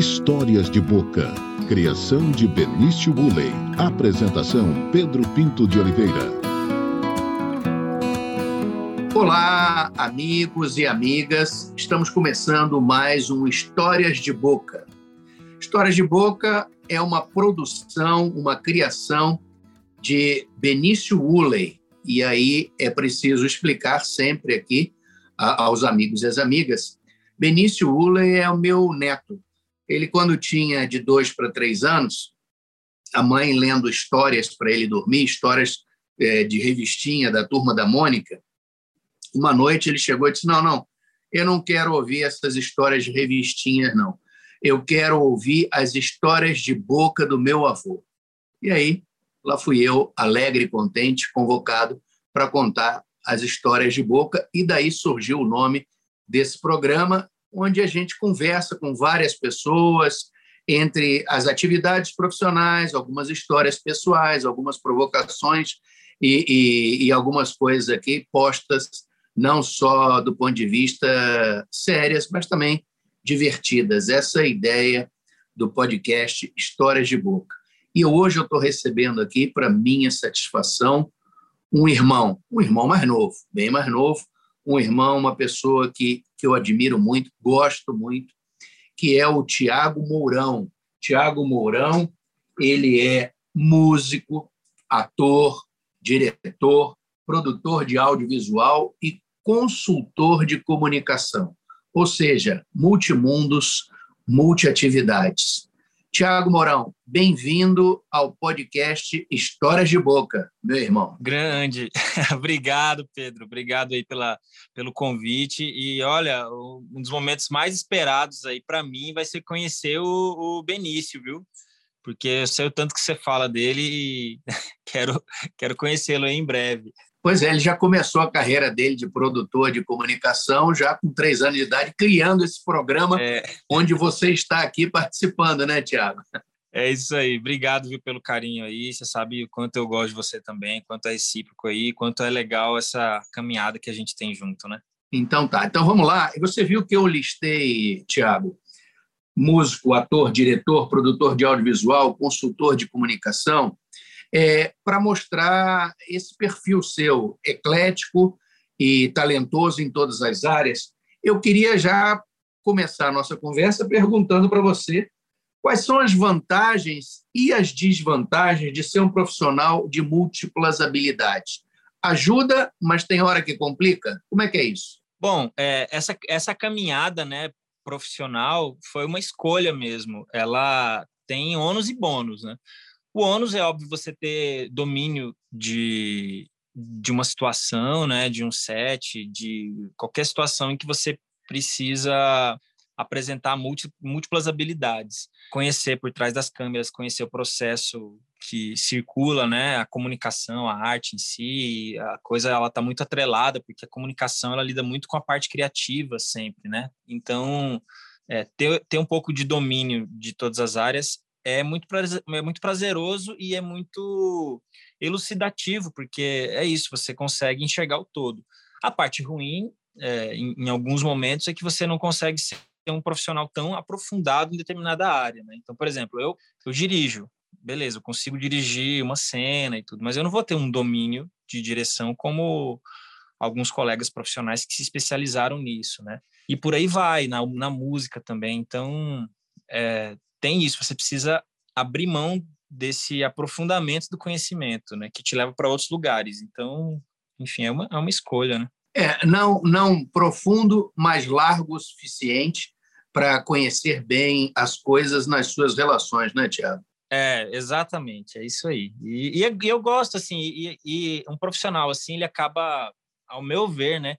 Histórias de Boca. Criação de Benício Bulley. Apresentação Pedro Pinto de Oliveira. Olá, amigos e amigas. Estamos começando mais um Histórias de Boca. Histórias de Boca é uma produção, uma criação de Benício Woolley. E aí é preciso explicar sempre aqui aos amigos e às amigas. Benício Woolley é o meu neto. Ele, quando tinha de dois para três anos, a mãe lendo histórias para ele dormir, histórias é, de revistinha da turma da Mônica. Uma noite ele chegou e disse: Não, não, eu não quero ouvir essas histórias de revistinhas, não. Eu quero ouvir as histórias de boca do meu avô. E aí, lá fui eu, alegre e contente, convocado para contar as histórias de boca, e daí surgiu o nome desse programa, onde a gente conversa com várias pessoas, entre as atividades profissionais, algumas histórias pessoais, algumas provocações e, e, e, algumas coisas aqui postas não só do ponto de vista sérias, mas também divertidas. Essa é a ideia do podcast Histórias de Boca. E hoje eu estou recebendo aqui, para minha satisfação, um irmão, um irmão mais novo, bem mais novo, um irmão, uma pessoa que, que eu admiro muito, gosto muito, que é o Tiago Mourão. Tiago Mourão, ele é músico, ator, diretor, produtor de audiovisual e consultor de comunicação, ou seja, multimundos, multiatividades. Tiago Mourão, bem-vindo ao podcast Histórias de Boca, meu irmão. Grande. Obrigado, Pedro. Obrigado aí pela, pelo convite. E olha, um dos momentos mais esperados aí para mim vai ser conhecer o, o Benício, viu? Porque eu sei o tanto que você fala dele e quero, quero conhecê-lo em breve. Pois é, ele já começou a carreira dele de produtor de comunicação, já com três anos de idade, criando esse programa é. onde você está aqui participando, né, Tiago? É isso aí. Obrigado viu, pelo carinho aí. Você sabe o quanto eu gosto de você também, quanto é recíproco aí, quanto é legal essa caminhada que a gente tem junto, né? Então tá. Então vamos lá. Você viu que eu listei, Tiago, músico, ator, diretor, produtor de audiovisual, consultor de comunicação é, para mostrar esse perfil seu, eclético e talentoso em todas as áreas. Eu queria já começar a nossa conversa perguntando para você quais são as vantagens e as desvantagens de ser um profissional de múltiplas habilidades. Ajuda, mas tem hora que complica? Como é que é isso? Bom, é, essa, essa caminhada né, profissional foi uma escolha mesmo. Ela tem ônus e bônus, né? O ônus é óbvio você ter domínio de, de uma situação, né, de um set, de qualquer situação em que você precisa apresentar múltiplas habilidades, conhecer por trás das câmeras, conhecer o processo que circula, né, a comunicação, a arte em si, a coisa ela está muito atrelada porque a comunicação ela lida muito com a parte criativa sempre, né? Então é, ter, ter um pouco de domínio de todas as áreas é muito, é muito prazeroso e é muito elucidativo, porque é isso, você consegue enxergar o todo. A parte ruim, é, em, em, alguns momentos, é que você não consegue ser um profissional tão aprofundado em determinada área. Né? Então, por exemplo, eu, eu dirijo, beleza, eu consigo dirigir uma cena e tudo, mas eu não vou ter um domínio de direção como alguns colegas profissionais que se especializaram nisso, né? E por aí vai, na, na música também. Então, é, tem isso, você precisa abrir mão desse aprofundamento do conhecimento, né, que te leva para outros lugares. Então, enfim, é uma, é uma escolha, né? É, não, não profundo, mas largo o suficiente para conhecer bem as coisas nas suas relações, né, Tiago? É, exatamente, é isso aí. E, e, eu gosto, assim, e, e, um profissional, assim, ele acaba, ao meu ver, né,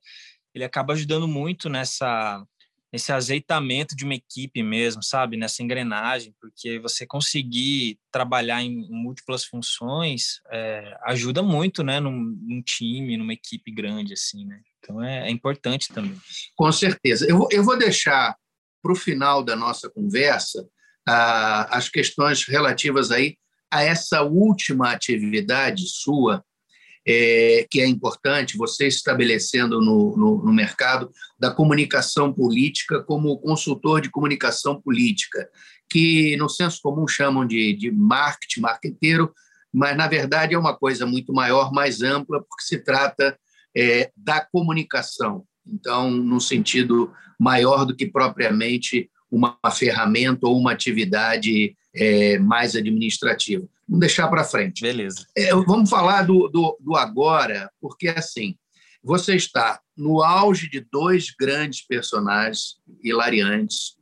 ele acaba ajudando muito nessa nesse azeitamento de uma equipe mesmo, sabe? Nessa engrenagem, porque você conseguir trabalhar em múltiplas funções é, ajuda muito, né? Num, num, time, numa equipe grande, assim, né? Então é, é importante também. Com certeza. Eu, eu vou deixar para o final da nossa conversa ah, as questões relativas aí a essa última atividade sua, é, que é importante, você estabelecendo no, no, no, mercado da comunicação política como consultor de comunicação política, que no senso comum chamam de, de marketing, marqueteiro, mas na verdade é uma coisa muito maior, mais ampla, porque se trata é, da comunicação. Então, no sentido maior do que propriamente uma ferramenta ou uma atividade é, mais administrativa. Vamos deixar para frente. Beleza. É, vamos falar do, do, do agora, porque assim, você está no auge de dois grandes personagens hilariantes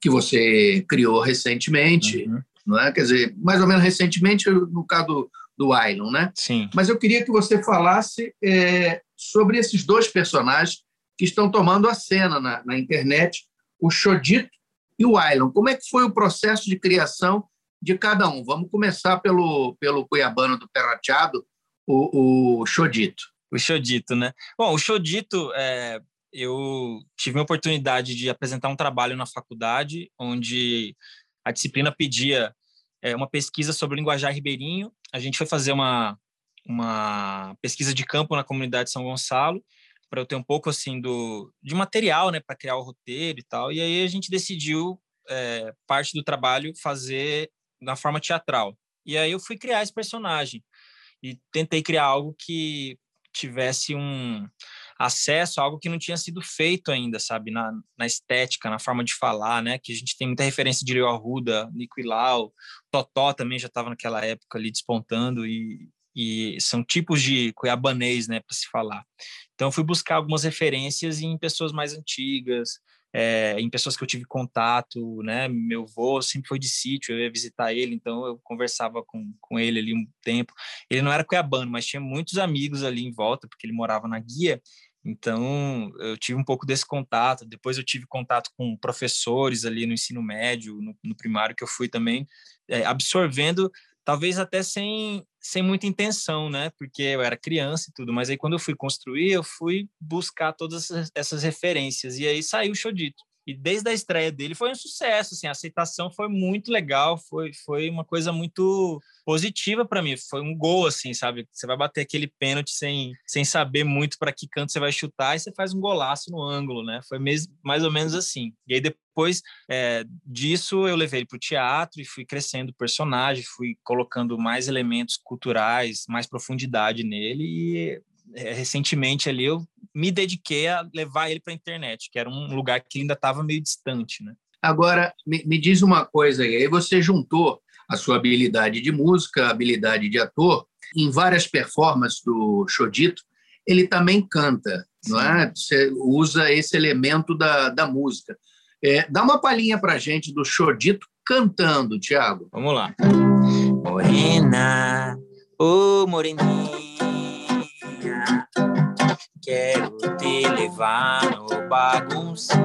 que você criou recentemente, uhum. não é? Quer dizer, mais ou menos recentemente, no caso do, do Ailon, né? Sim. Mas eu queria que você falasse é, sobre esses dois personagens que estão tomando a cena na, na internet, o Chodito e o Ailon. Como é que foi o processo de criação de cada um? Vamos começar pelo, pelo cuiabano do Perrateado, o, o Chodito. O Chodito, né? Bom, o Chodito, é, eu tive a oportunidade de apresentar um trabalho na faculdade, onde a disciplina pedia é, uma pesquisa sobre o linguajar ribeirinho. A gente foi fazer uma, uma pesquisa de campo na comunidade de São Gonçalo, para eu ter um pouco assim do de material, né, para criar o roteiro e tal. E aí a gente decidiu é, parte do trabalho fazer na forma teatral. E aí eu fui criar esse personagem e tentei criar algo que tivesse um acesso a algo que não tinha sido feito ainda, sabe, na, na estética, na forma de falar, né, que a gente tem muita referência de Rio Arruda, Nico Ilau, Totó também já estava naquela época ali despontando e, e são tipos de cuiabanês, né, para se falar. Então, fui buscar algumas referências em pessoas mais antigas, é, em pessoas que eu tive contato, né? Meu avô sempre foi de sítio, eu ia visitar ele, então eu conversava com, com ele ali um tempo. Ele não era cuiabano, mas tinha muitos amigos ali em volta, porque ele morava na guia. Então, eu tive um pouco desse contato. Depois, eu tive contato com professores ali no ensino médio, no, no primário que eu fui também, é, absorvendo talvez até sem, sem muita intenção, né? Porque eu era criança e tudo, mas aí quando eu fui construir, eu fui buscar todas essas referências e aí saiu o Chodito. E desde a estreia dele foi um sucesso, assim, a aceitação foi muito legal, foi, foi uma coisa muito positiva para mim, foi um gol, assim, sabe? Você vai bater aquele pênalti sem, sem saber muito para que canto você vai chutar e você faz um golaço no ângulo, né? Foi mesmo, mais ou menos assim. E aí depois é, disso eu levei ele para o teatro e fui crescendo o personagem, fui colocando mais elementos culturais, mais profundidade nele e é, recentemente ali eu me dediquei a levar ele para a internet, que era um lugar que ainda estava meio distante, né? Agora, me, me, diz uma coisa aí, aí você juntou a sua habilidade de música, a habilidade de ator, em várias performances do Chodito, ele também canta, Sim. não é? Você usa esse elemento da, da música. É, dá uma palhinha para gente do Chodito cantando, Tiago. Vamos lá. Morena, ô oh, moreninha, Quero te levar no baguncinha.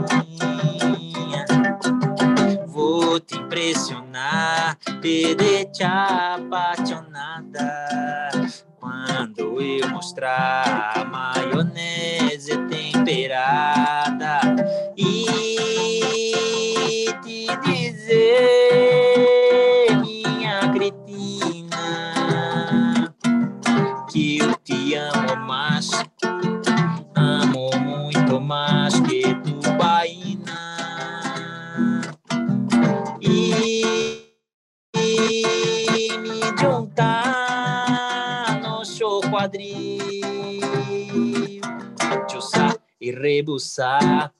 Vou te impressionar, te deixar apaixonada. Quando eu mostrar a maionese temperada quadril, chussar e rebuçar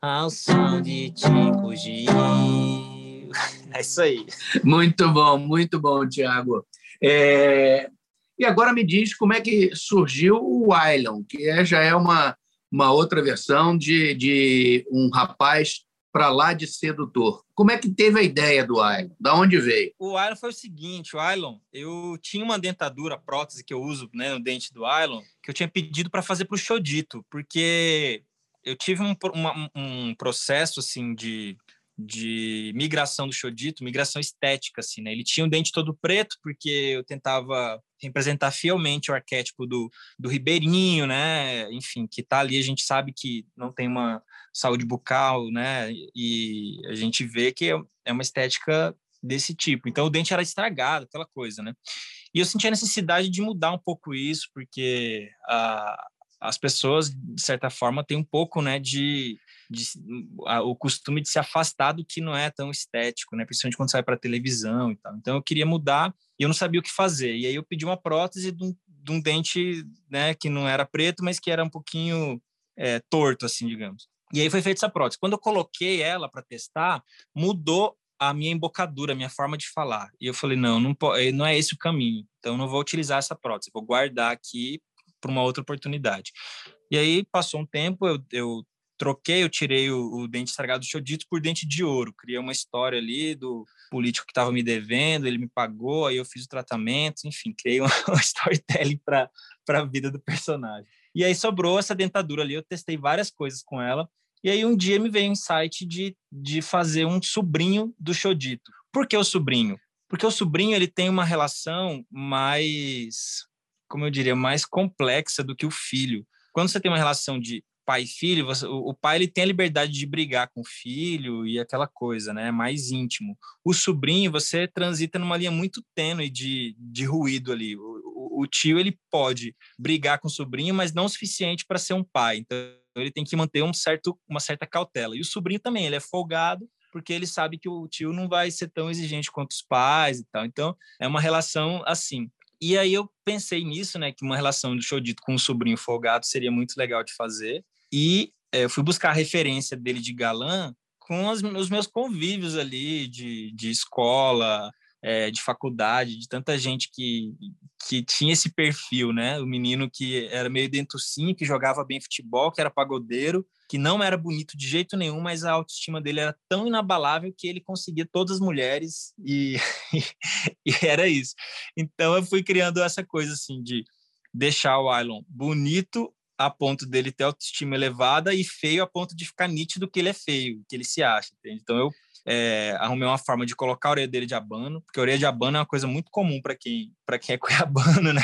ao som de Tico Gil. É isso aí. Muito bom, muito bom, Tiago. É... E agora me diz como é que surgiu o Island, que é, já é uma, uma outra versão de, de um rapaz para lá de sedutor. Como é que teve a ideia do Ailon? Da onde veio? O Ailon foi o seguinte, o Ailon, eu tinha uma dentadura, prótese que eu uso né, no dente do Ailon, que eu tinha pedido para fazer para o Chodito, porque eu tive um, uma, um processo assim de de migração do Chodito, migração estética, assim, né? Ele tinha o dente todo preto, porque eu tentava representar fielmente o arquétipo do, do ribeirinho, né? Enfim, que tá ali, a gente sabe que não tem uma saúde bucal, né? E a gente vê que é, é uma estética desse tipo. Então, o dente era estragado, aquela coisa, né? E eu senti a necessidade de mudar um pouco isso, porque a, as pessoas, de certa forma, têm um pouco né, de, de a, o costume de se afastar do que não é tão estético, né, principalmente quando sai para televisão e tal. Então eu queria mudar e eu não sabia o que fazer. E aí eu pedi uma prótese de um, de um dente né, que não era preto, mas que era um pouquinho é, torto, assim, digamos. E aí foi feita essa prótese. Quando eu coloquei ela para testar, mudou a minha embocadura, a minha forma de falar. E eu falei, não, não, eh, não é esse o caminho. Então não vou utilizar essa prótese, vou guardar aqui para uma outra oportunidade. E aí passou um tempo, eu, eu troquei, eu tirei o, o dente estragado do Chodito por dente de ouro. Criei uma história ali do político que estava me devendo, ele me pagou, aí eu fiz o tratamento, enfim, criei uma, uma storytelling para a vida do personagem. E aí sobrou essa dentadura ali, eu testei várias coisas com ela, e aí um dia me veio um insight de, de fazer um sobrinho do Chodito. Por que o sobrinho? Porque o sobrinho ele tem uma relação mais, como eu diria, mais complexa do que o filho. Quando você tem uma relação de pai e filho, você, o, o, pai ele tem a liberdade de brigar com o filho e aquela coisa, né? Mais íntimo. O sobrinho, você transita numa linha muito tênue de, de ruído ali. O, o, tio ele pode brigar com o sobrinho, mas não o suficiente para ser um pai. Então ele tem que manter um certo, uma certa cautela. E o sobrinho também, ele é folgado, porque ele sabe que o tio não vai ser tão exigente quanto os pais e tal. Então, é uma relação assim. E aí eu pensei nisso, né, que uma relação do Chodito com um sobrinho folgado seria muito legal de fazer. E é, eu fui buscar a referência dele de galã com os, os meus convívios ali de, de escola, é, de faculdade, de tanta gente que, que tinha esse perfil, né? O menino que era meio dentucinho, que jogava bem futebol, que era pagodeiro, que não era bonito de jeito nenhum, mas a autoestima dele era tão inabalável que ele conseguia todas as mulheres e, e era isso. Então eu fui criando essa coisa assim de deixar o Ailon bonito a ponto dele ter autoestima elevada e feio a ponto de ficar nítido que ele é feio, que ele se acha, entende? Então eu é, arrumei uma forma de colocar a orelha dele de abano, porque a orelha de abano é uma coisa muito comum para quem, quem é cuiabano, né?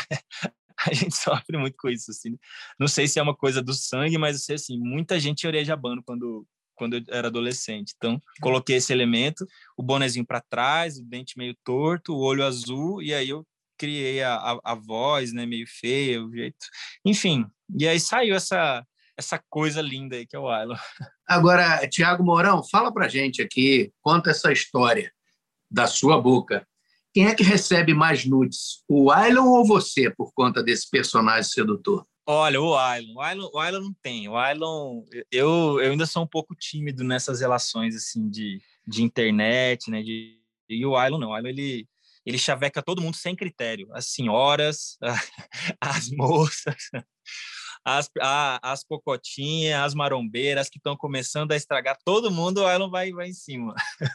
A gente sofre muito com isso, assim. Não sei se é uma coisa do sangue, mas sei assim, muita gente de abano quando quando eu era adolescente. Então, coloquei esse elemento, o bonezinho para trás, o dente meio torto, o olho azul, e aí eu criei a, a, a voz, né, meio feia, o jeito. Enfim, e aí saiu essa essa coisa linda aí que é o Ailon. Agora, Tiago Mourão, fala pra gente aqui, conta essa história da sua boca. Quem é que recebe mais nudes, o Ailon ou você, por conta desse personagem sedutor? Olha, o Ailon, o Ailon, o Ailon não tem. O Ailon, eu, eu ainda sou um pouco tímido nessas relações assim de, de internet, né? De, e o Ailon não. O Ailon, ele, ele chaveca todo mundo sem critério. As senhoras, as moças, as, a, as pocotinhas, as marombeiras que estão começando a estragar todo mundo, o Ailon vai, vai em cima.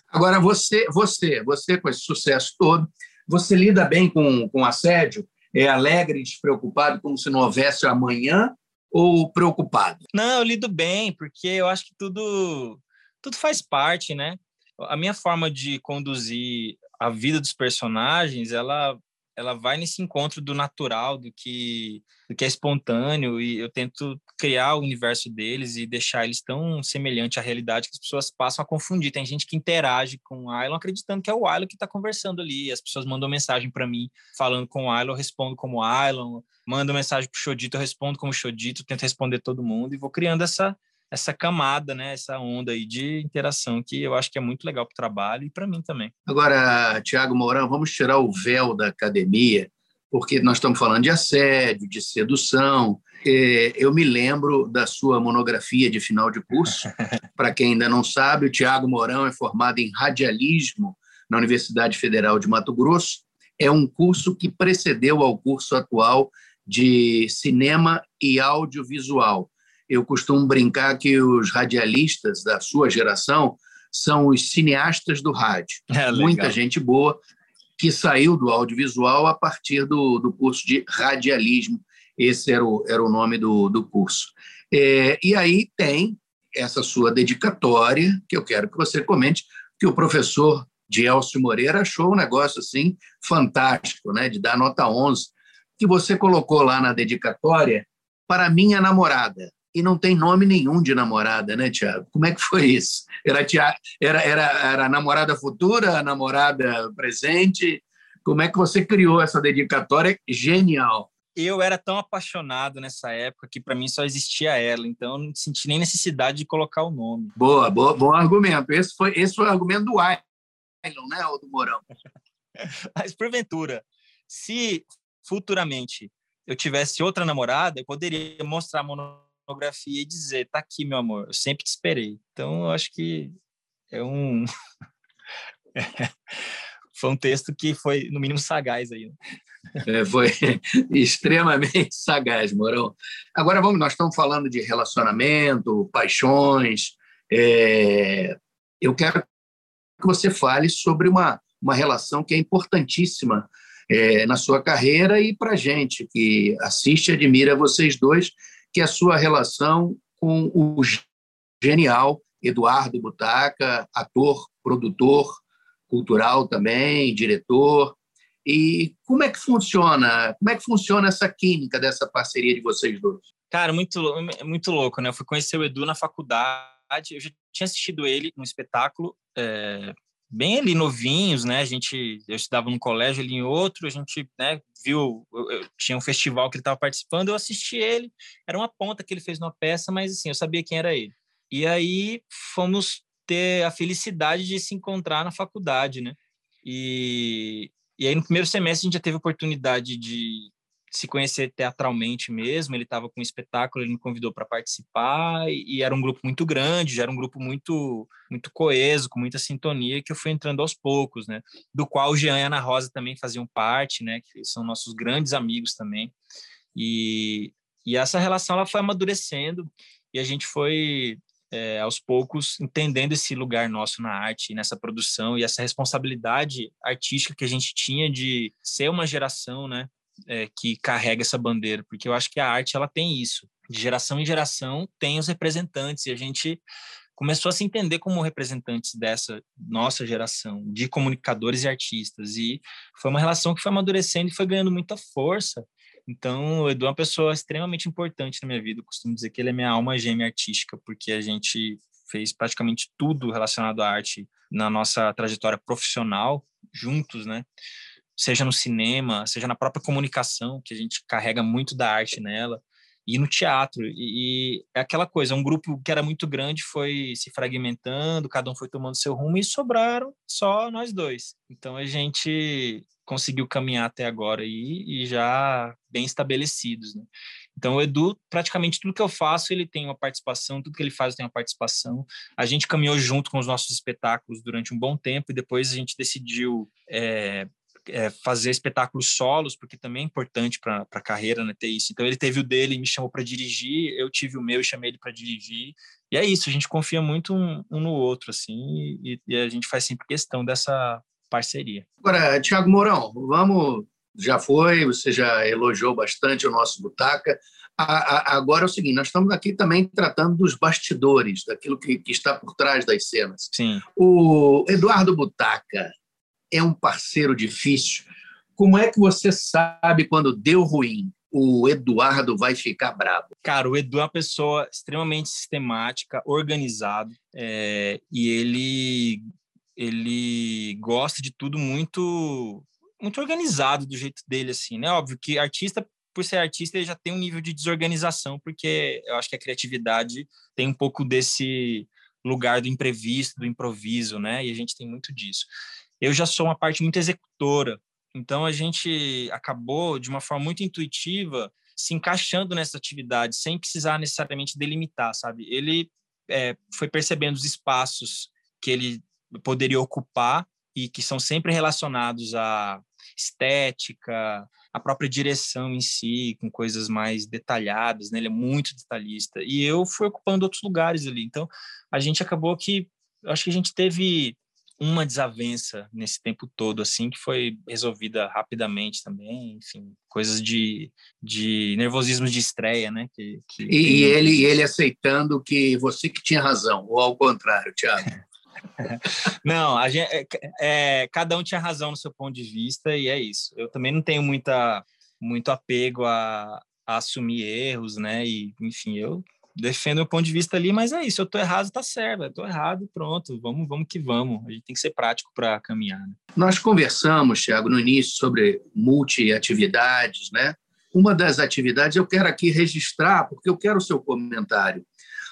Agora, você, você, você com esse sucesso todo, você lida bem com, com assédio? É alegre, despreocupado, como se não houvesse amanhã? Ou preocupado? Não, eu lido bem, porque eu acho que tudo, tudo faz parte, né? A minha forma de conduzir a vida dos personagens, ela ela vai nesse encontro do natural, do que do que é espontâneo e eu tento criar o universo deles e deixar eles tão semelhante à realidade que as pessoas passam a confundir. Tem gente que interage com o Ailon acreditando que é o Ailon que está conversando ali. As pessoas mandam mensagem para mim falando com o Ailon, eu respondo como Ailon. Mandam mensagem para o Shodito, eu respondo como Shodito, tento responder todo mundo e vou criando essa essa camada, né, essa onda aí de interação que eu acho que é muito legal para o trabalho e para mim também. Agora, Tiago Mourão, vamos tirar o véu da academia, porque nós estamos falando de assédio, de sedução. É, eu me lembro da sua monografia de final de curso. para quem ainda não sabe, o Tiago Mourão é formado em radialismo na Universidade Federal de Mato Grosso. É um curso que precedeu ao curso atual de cinema e audiovisual eu costumo brincar que os radialistas da sua geração são os cineastas do rádio. É, Muita gente boa que saiu do audiovisual a partir do, do curso de radialismo. Esse era o, era o nome do, do curso. É, e aí tem essa sua dedicatória, que eu quero que você comente, que o professor Elcio Moreira achou um negócio assim fantástico, né, de dar nota 11, que você colocou lá na dedicatória para minha namorada e não tem nome nenhum de namorada, né, Tiago? Como é que foi isso? Era, era, era, era namorada futura, namorada presente? Como é que você criou essa dedicatória? Genial. Eu era tão apaixonado nessa época que para mim só existia ela, então eu não senti nem necessidade de colocar o nome. Boa, boa bom argumento. Esse foi, esse foi o argumento do Ailon, né, ou do Mourão? Mas porventura, se futuramente eu tivesse outra namorada, eu poderia mostrar a e dizer: tá aqui, meu amor, eu sempre te esperei. Então, eu acho que é um. foi um texto que foi, no mínimo, sagaz aí. Né? É, foi extremamente sagaz, Morão. Agora vamos, nós estamos falando de relacionamento, paixões. É, eu quero que você fale sobre uma, uma relação que é importantíssima é, na sua carreira e para gente que assiste e admira vocês dois, que é a sua relação com o genial Eduardo Butaca, ator, produtor cultural também, diretor. E como é que funciona? Como é que funciona essa química dessa parceria de vocês dois? Cara, muito muito louco, né? Eu fui conhecer o Edu na faculdade. Eu já tinha assistido ele no espetáculo é, bem ali novinhos, né? A gente, eu estudava num colégio ali em outro, a gente, né, viu, eu, eu, tinha um festival que ele estava participando, eu assisti ele, era uma ponta que ele fez numa peça, mas assim, eu sabia quem era ele. E aí fomos ter a felicidade de se encontrar na faculdade, né? E, e aí no primeiro semestre a gente já teve oportunidade de se conhecer teatralmente mesmo. Ele estava com um espetáculo, ele me convidou para participar e, era um grupo muito grande, já era um grupo muito muito coeso, com muita sintonia que eu fui entrando aos poucos, né? Do qual o Jean e a Ana Rosa também faziam parte, né? Que são nossos grandes amigos também. E, e essa relação ela foi amadurecendo e a gente foi é, aos poucos entendendo esse lugar nosso na arte, nessa produção e essa responsabilidade artística que a gente tinha de ser uma geração, né? É, que carrega essa bandeira, porque eu acho que a arte ela tem isso. De geração em geração tem os representantes e a gente começou a se entender como representantes dessa nossa geração de comunicadores e artistas e foi uma relação que foi amadurecendo e foi ganhando muita força. Então, o Edu é uma pessoa extremamente importante na minha vida. Eu costumo dizer que ele é minha alma gêmea artística, porque a gente fez praticamente tudo relacionado à arte na nossa trajetória profissional juntos, né? Seja no cinema, seja na própria comunicação, que a gente carrega muito da arte nela, e no teatro. E, e, é aquela coisa, um grupo que era muito grande foi se fragmentando, cada um foi tomando seu rumo e sobraram só nós dois. Então a gente conseguiu caminhar até agora aí, e já bem estabelecidos, né? Então, o Edu, praticamente tudo que eu faço, ele tem uma participação, tudo que ele faz tem uma participação. A gente caminhou junto com os nossos espetáculos durante um bom tempo e depois a gente decidiu é, é, fazer espetáculos solos, porque também é importante para a carreira né, ter isso. Então ele teve o dele e me chamou para dirigir, eu tive o meu e chamei ele para dirigir. E é isso, a gente confia muito um, um no outro, assim, e, e, a gente faz sempre questão dessa parceria. Agora, Tiago Mourão, vamos. Já foi, você já elogiou bastante o nosso Butaca. A, a, agora é o seguinte: nós estamos aqui também tratando dos bastidores, daquilo que, que está por trás das cenas. Sim. O Eduardo Butaca, é um parceiro difícil. Como é que você sabe quando deu ruim? O Eduardo vai ficar bravo. Cara, o Edu é uma pessoa extremamente sistemática, organizado, é, e ele ele gosta de tudo muito muito organizado do jeito dele assim, né? Óbvio que artista por ser artista ele já tem um nível de desorganização, porque eu acho que a criatividade tem um pouco desse lugar do imprevisto, do improviso, né? E a gente tem muito disso. Eu já sou uma parte muito executora, então a gente acabou de uma forma muito intuitiva se encaixando nessa atividade sem precisar necessariamente delimitar, sabe? Ele é, foi percebendo os espaços que ele poderia ocupar e que são sempre relacionados à estética, à própria direção em si, com coisas mais detalhadas, né? Ele é muito detalhista. E eu fui ocupando outros lugares ali. Então, a gente acabou que acho que a gente teve uma desavença nesse tempo todo, assim, que foi resolvida rapidamente também, enfim, coisas de, de nervosismo de estreia, né? Que, que e, ele, ele aceitando que você que tinha razão, ou ao contrário, Tiago? não, a gente, é, é, cada um tinha razão no seu ponto de vista e é isso. Eu também não tenho muita, muito apego a, a assumir erros, né? E, enfim, eu defendo o ponto de vista ali, mas é isso, eu tô errado, tá certo, eu tô errado, pronto, vamos, vamos que vamos. A gente tem que ser prático para caminhar. Né? Nós conversamos, Thiago, no início sobre multi-atividades, né? Uma das atividades eu quero aqui registrar, porque eu quero o seu comentário,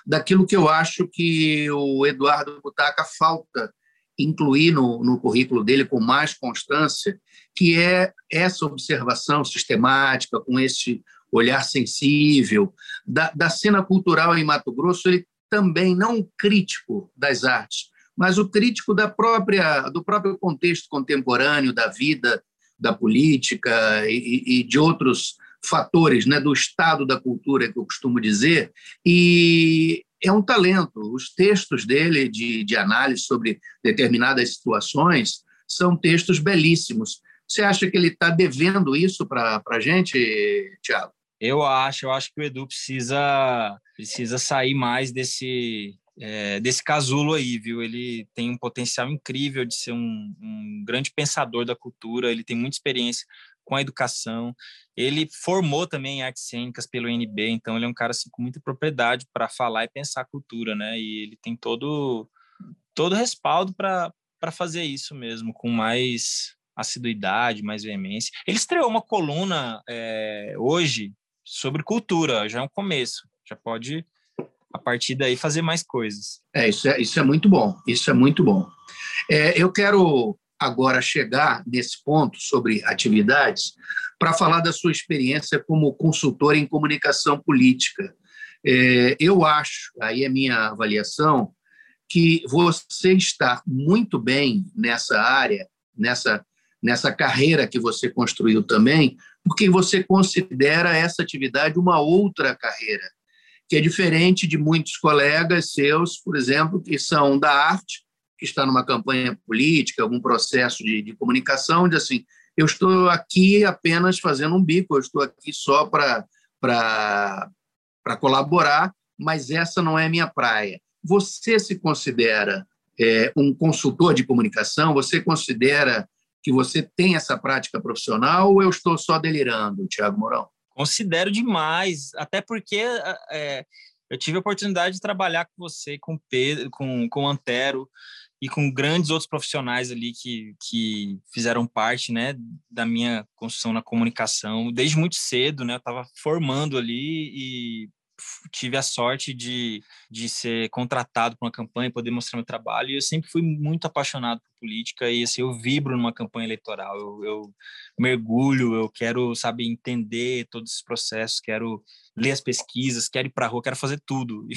daquilo que eu acho que o Eduardo Butaca falta incluir no, no currículo dele com mais constância, que é essa observação sistemática, com esse olhar sensível da, da cena cultural em Mato Grosso, ele também não crítico das artes, mas o crítico da própria do próprio contexto contemporâneo da vida, da política e, e de outros fatores, né, do estado da cultura que eu costumo dizer, e é um talento. Os textos dele de, de análise sobre determinadas situações são textos belíssimos. Você acha que ele está devendo isso para a gente, Tiago? Eu acho, eu acho que o Edu precisa, precisa sair mais desse, é, desse casulo aí, viu? Ele tem um potencial incrível de ser um, um grande pensador da cultura, ele tem muita experiência com a educação. Ele formou também artes cênicas pelo NB, então ele é um cara assim, com muita propriedade para falar e pensar cultura, né? E ele tem todo todo respaldo para fazer isso mesmo, com mais assiduidade, mais veemência. Ele estreou uma coluna é, hoje sobre cultura, já é um começo, já pode a partir daí fazer mais coisas. É, isso é, isso é muito bom, isso é muito bom. É, eu quero agora chegar nesse ponto sobre atividades para falar da sua experiência como consultor em comunicação política. É, eu acho, aí é minha avaliação, que você está muito bem nessa área, nessa, nessa carreira que você construiu também, porque você considera essa atividade uma outra carreira, que é diferente de muitos colegas seus, por exemplo, que são da arte que está numa campanha política, algum processo de, de comunicação, de assim, eu estou aqui apenas fazendo um bico, eu estou aqui só para colaborar, mas essa não é a minha praia. Você se considera é, um consultor de comunicação? Você considera que você tem essa prática profissional ou eu estou só delirando, Tiago Mourão? Considero demais, até porque é, eu tive a oportunidade de trabalhar com você, com Pedro, com, com Antero, e com grandes outros profissionais ali que, que fizeram parte né, da minha construção na comunicação desde muito cedo, né? Eu estava formando ali e tive a sorte de, de ser contratado para uma campanha, poder mostrar meu trabalho, e eu sempre fui muito apaixonado por política, e assim, eu vibro numa campanha eleitoral, eu, eu mergulho, eu quero, saber entender todos os processos, quero ler as pesquisas, quero ir para a rua, quero fazer tudo,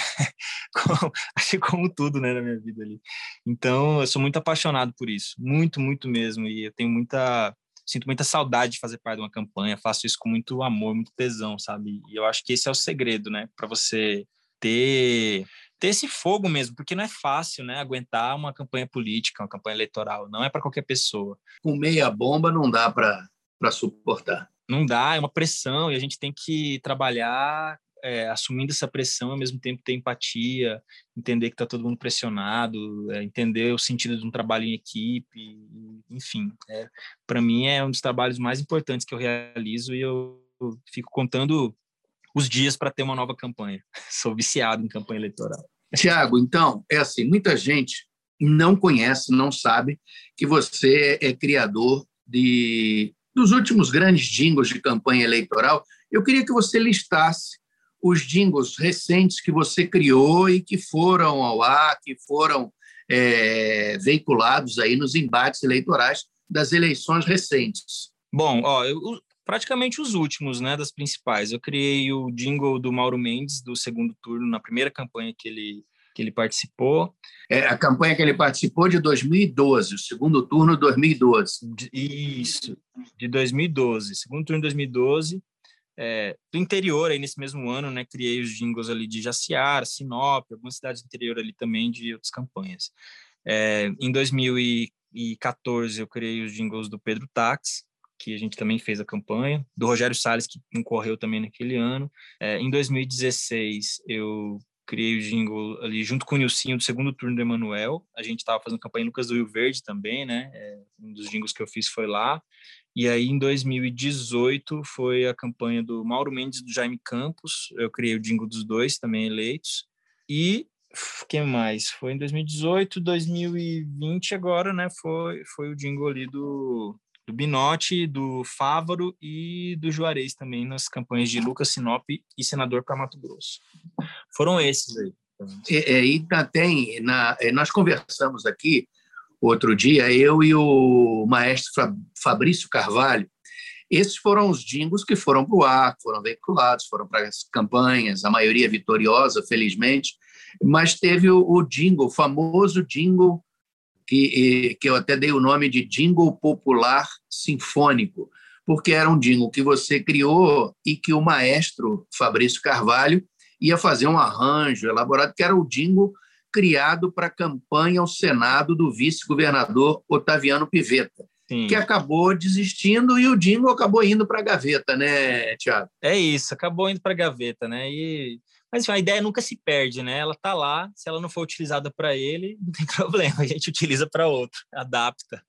acho que como tudo, né, na minha vida ali. Então, eu sou muito apaixonado por isso, muito, muito mesmo, e eu tenho muita sinto muita saudade de fazer parte de uma campanha, faço isso com muito amor, muito tesão, sabe? E eu acho que esse é o segredo, né? Para você ter ter esse fogo mesmo, porque não é fácil, né, aguentar uma campanha política, uma campanha eleitoral, não é para qualquer pessoa. Com meia bomba não dá para suportar. Não dá, é uma pressão e a gente tem que trabalhar é, assumindo essa pressão, ao mesmo tempo ter empatia, entender que está todo mundo pressionado, é, entender o sentido de um trabalho em equipe, enfim. É, Para mim é um dos trabalhos mais importantes que eu realizo e eu, fico contando os dias para ter uma nova campanha. Sou viciado em campanha eleitoral. Tiago, então, é assim, muita gente não conhece, não sabe que você é criador de dos últimos grandes jingles de campanha eleitoral. Eu queria que você listasse os jingles recentes que você criou e que foram ao ar, que foram é, veiculados aí nos embates eleitorais das eleições recentes. Bom, ó, eu, praticamente os últimos, né, das principais. Eu criei o jingle do Mauro Mendes do segundo turno na primeira campanha que ele que ele participou. É a campanha que ele participou de 2012, o segundo turno 2012. Isso, de 2012, segundo turno de 2012 é, do interior, aí nesse mesmo ano, né, criei os jingles ali de Jaciara, Sinop, algumas cidades do interior ali também de outras campanhas. É, em 2014, eu criei os jingles do Pedro Tax, que a gente também fez a campanha, do Rogério Salles, que concorreu também naquele ano. É, em 2016, eu criei o jingle ali junto com o Nilcinho do segundo turno do Emanuel. A gente estava fazendo campanha em Lucas do Rio Verde também, né? É, um dos jingles que eu fiz foi lá. E aí, em 2018, foi a campanha do Mauro Mendes e do Jaime Campos. Eu criei o jingle dos dois, também eleitos. E quem mais? Foi em 2018, 2020 agora, né? Foi, foi o jingle ali do, do Binotti, do Fávaro e do Juarez também nas campanhas de Lucas Sinop e Senador para Mato Grosso. Foram esses aí. E, e tem, na, nós conversamos aqui outro dia, eu e o maestro Fabrício Carvalho, esses foram os jingles que foram para o ar, foram veiculados, foram para as campanhas, a maioria vitoriosa, felizmente, mas teve o, o jingle, o famoso jingle que, que eu até dei o nome de jingle popular sinfônico, porque era um jingle que você criou e que o maestro Fabrício Carvalho ia fazer um arranjo elaborado, que era o jingle criado para a campanha ao Senado do vice-governador Otaviano Pivetta, Sim. que acabou desistindo e o jingle acabou indo para a gaveta, né, Tiago? É isso, acabou indo para a gaveta, né? E mas enfim, a ideia nunca se perde, né? Ela tá lá, se ela não for utilizada para ele, não tem problema, a gente utiliza para outro, adapta.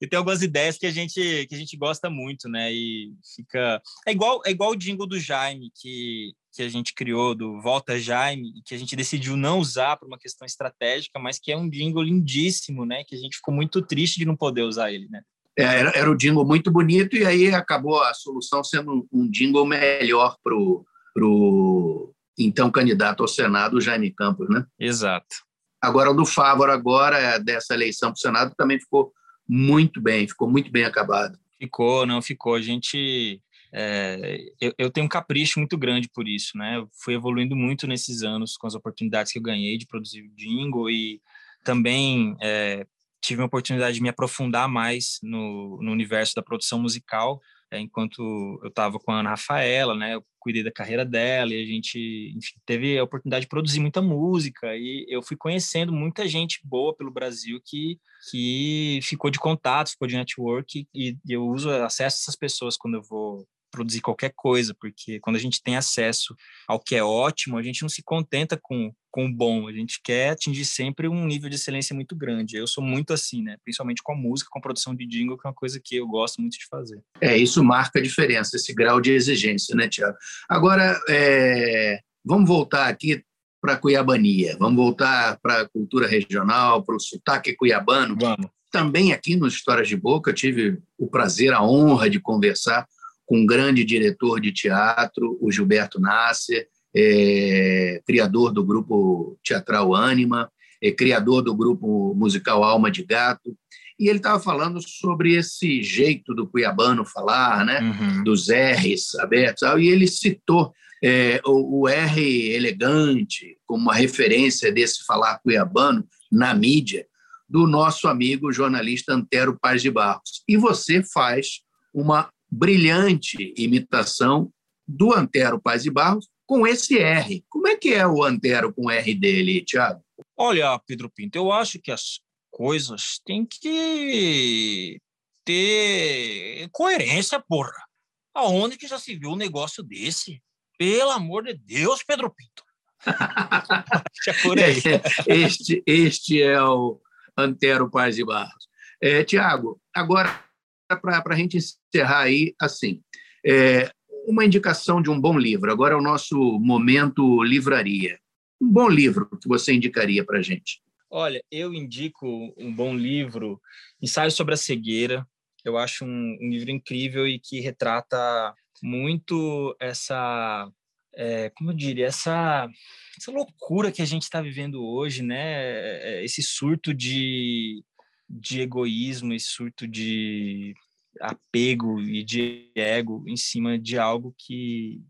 E tem algumas ideias que a gente que a gente gosta muito, né? E fica é igual é igual o jingle do Jaime que que a gente criou do Volta Jaime que a gente decidiu não usar por uma questão estratégica, mas que é um jingle lindíssimo, né? Que a gente ficou muito triste de não poder usar ele, né? É, era, era um jingle muito bonito e aí acabou a solução sendo um jingle melhor pro para o então candidato ao Senado, Jaime Campos, né? Exato. Agora, o do Fávaro, agora, dessa eleição para o Senado, também ficou muito bem, ficou muito bem acabado. Ficou, não ficou. A gente. É, eu, eu, tenho um capricho muito grande por isso, né? Eu fui evoluindo muito nesses anos com as oportunidades que eu ganhei de produzir o jingle e também é, tive a oportunidade de me aprofundar mais no, no universo da produção musical é, enquanto eu estava com a Ana Rafaela, né? Eu cuidei da carreira dela e a gente enfim, teve a oportunidade de produzir muita música e eu fui conhecendo muita gente boa pelo Brasil que, que ficou de contato, ficou de network e eu uso acesso a essas pessoas quando eu vou produzir qualquer coisa, porque quando a gente tem acesso ao que é ótimo, a gente não se contenta com, com o bom, a gente quer atingir sempre um nível de excelência muito grande. Eu sou muito assim, né? Principalmente com a música, com a produção de jingle, que é uma coisa que eu gosto muito de fazer. É, isso marca a diferença, esse grau de exigência, né, Tiago? Agora, é... vamos voltar aqui para a cuiabania, vamos voltar para a cultura regional, para o sotaque cuiabano. Vamos. Também aqui nos Histórias de Boca, eu tive o prazer, a honra de conversar com um grande diretor de teatro, o Gilberto Nasser, é, criador do grupo teatral Ânima, é, criador do grupo musical Alma de Gato, e ele estava falando sobre esse jeito do cuiabano falar, né, uhum. dos R's abertos, e ele citou é, o, o, R elegante como uma referência desse falar cuiabano na mídia do nosso amigo jornalista Antero Paz de Barros. E você faz uma brilhante imitação do Antero Paz de Barros com esse R. Como é que é o Antero com o R dele, Tiago? Olha, Pedro Pinto, eu acho que as coisas têm que ter coerência, porra. Aonde que já se viu um negócio desse? Pelo amor de Deus, Pedro Pinto. é. Este, este é o Antero Paz de Barros. É, Tiago, agora para a gente encerrar aí, assim, é, uma indicação de um bom livro. Agora é o nosso momento livraria. Um bom livro que você indicaria para a gente? Olha, eu indico um bom livro, Ensaio sobre a Cegueira. Eu acho um, um livro incrível e que retrata muito essa, é, como eu diria, essa, essa loucura que a gente está vivendo hoje, né? É, esse surto de de egoísmo e surto de apego e de ego em cima de algo que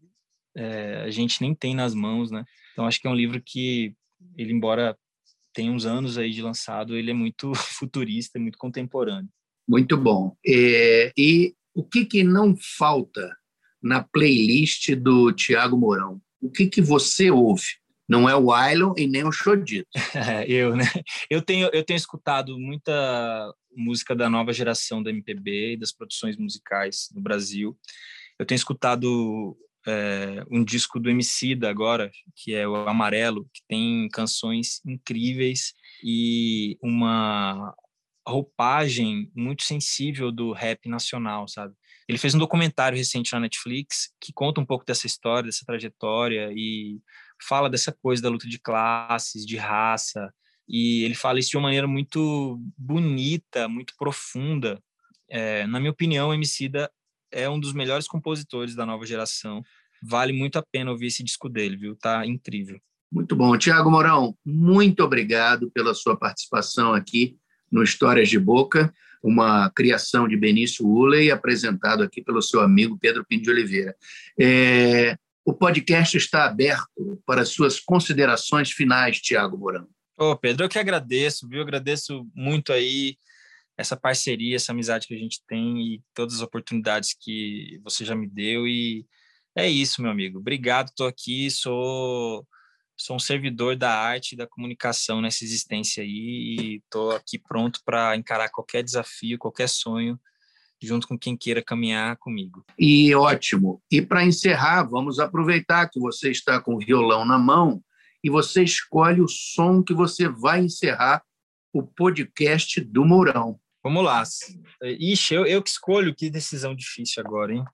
é, a gente nem tem nas mãos, né? Então acho que é um livro que ele, embora tenha uns anos aí de lançado, ele é muito futurista, muito contemporâneo. Muito bom. É, e o que, que não falta na playlist do Tiago Mourão? O que, que você ouve? Não é o Ailon e nem o Chodito. eu, né? Eu tenho, eu tenho escutado muita música da nova geração da MPB e das produções musicais no Brasil. Eu tenho escutado é, um disco do Emicida agora, que é o Amarelo, que tem canções incríveis e uma roupagem muito sensível do rap nacional, sabe? Ele fez um documentário recente na Netflix que conta um pouco dessa história, dessa trajetória e fala dessa coisa da luta de classes, de raça, e ele fala isso de uma maneira muito bonita, muito profunda. É, na minha opinião, Emicida é um dos melhores compositores da nova geração. Vale muito a pena ouvir esse disco dele, viu? Tá incrível. Muito bom. Tiago Mourão, muito obrigado pela sua participação aqui no Histórias de Boca, uma criação de Benício Uley, apresentado aqui pelo seu amigo Pedro Pinto de Oliveira. É, o podcast está aberto para suas considerações finais, Tiago Mourão. Ô, Pedro, eu que agradeço, viu? Eu agradeço muito aí essa parceria, essa amizade que a gente tem e todas as oportunidades que você já me deu e é isso, meu amigo. Obrigado, estou aqui, sou sou um servidor da arte e da comunicação nessa existência aí e estou aqui pronto para encarar qualquer desafio, qualquer sonho, junto com quem queira caminhar comigo. E ótimo. E para encerrar, vamos aproveitar que você está com o violão na mão e você escolhe o som que você vai encerrar o podcast do Mourão. Vamos lá. Ixi, eu, eu que escolho, que decisão difícil agora, hein?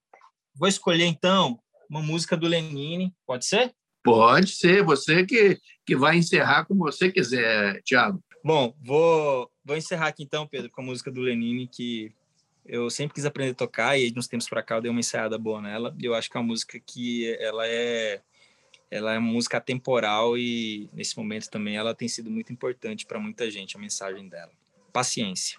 Vou escolher, então, uma música do Lenine, pode ser? Pode ser, você que, que vai encerrar como você quiser, Tiago. Bom, vou, vou encerrar aqui então, Pedro, com a música do Lenine, que eu sempre quis aprender a tocar, e nos tempos para cá eu dei uma ensaiada boa nela. Eu acho que é uma música que ela é ela é uma música atemporal e nesse momento também ela tem sido muito importante para muita gente, a mensagem dela. Paciência.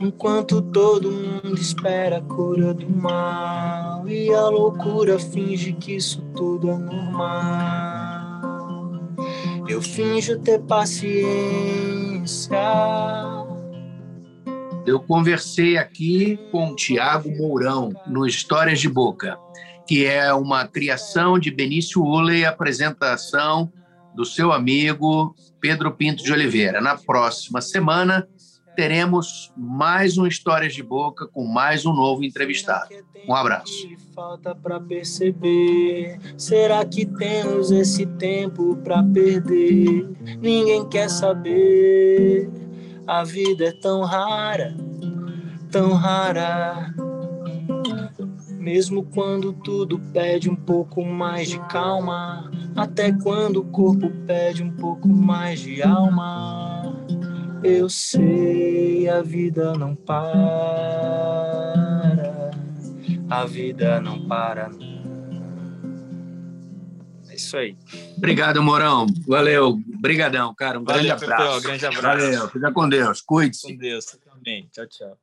Enquanto todo mundo espera a cura do mal e a loucura finge que isso tudo é normal. Eu finjo ter paciência. Eu conversei aqui com Tiago Mourão no Histórias de Boca, que é uma criação de Benício Uley, apresentação do seu amigo Pedro Pinto de Oliveira. Na próxima semana teremos mais um Histórias de Boca com mais um novo entrevistado. Um abraço. Falta para perceber. Será que temos esse tempo para perder? Ninguém quer saber. A vida é tão rara, tão rara. Mesmo quando tudo pede um pouco mais de calma, até quando o corpo pede um pouco mais de alma. Eu sei, a vida não para. A vida não para. É isso aí. Obrigado, Morão. Valeu. Obrigadão, cara. Um Valeu, grande abraço. Pepeu, grande abraço. Valeu. Fica com Deus. Cuide-se. Com Deus. Também. Tchau, tchau.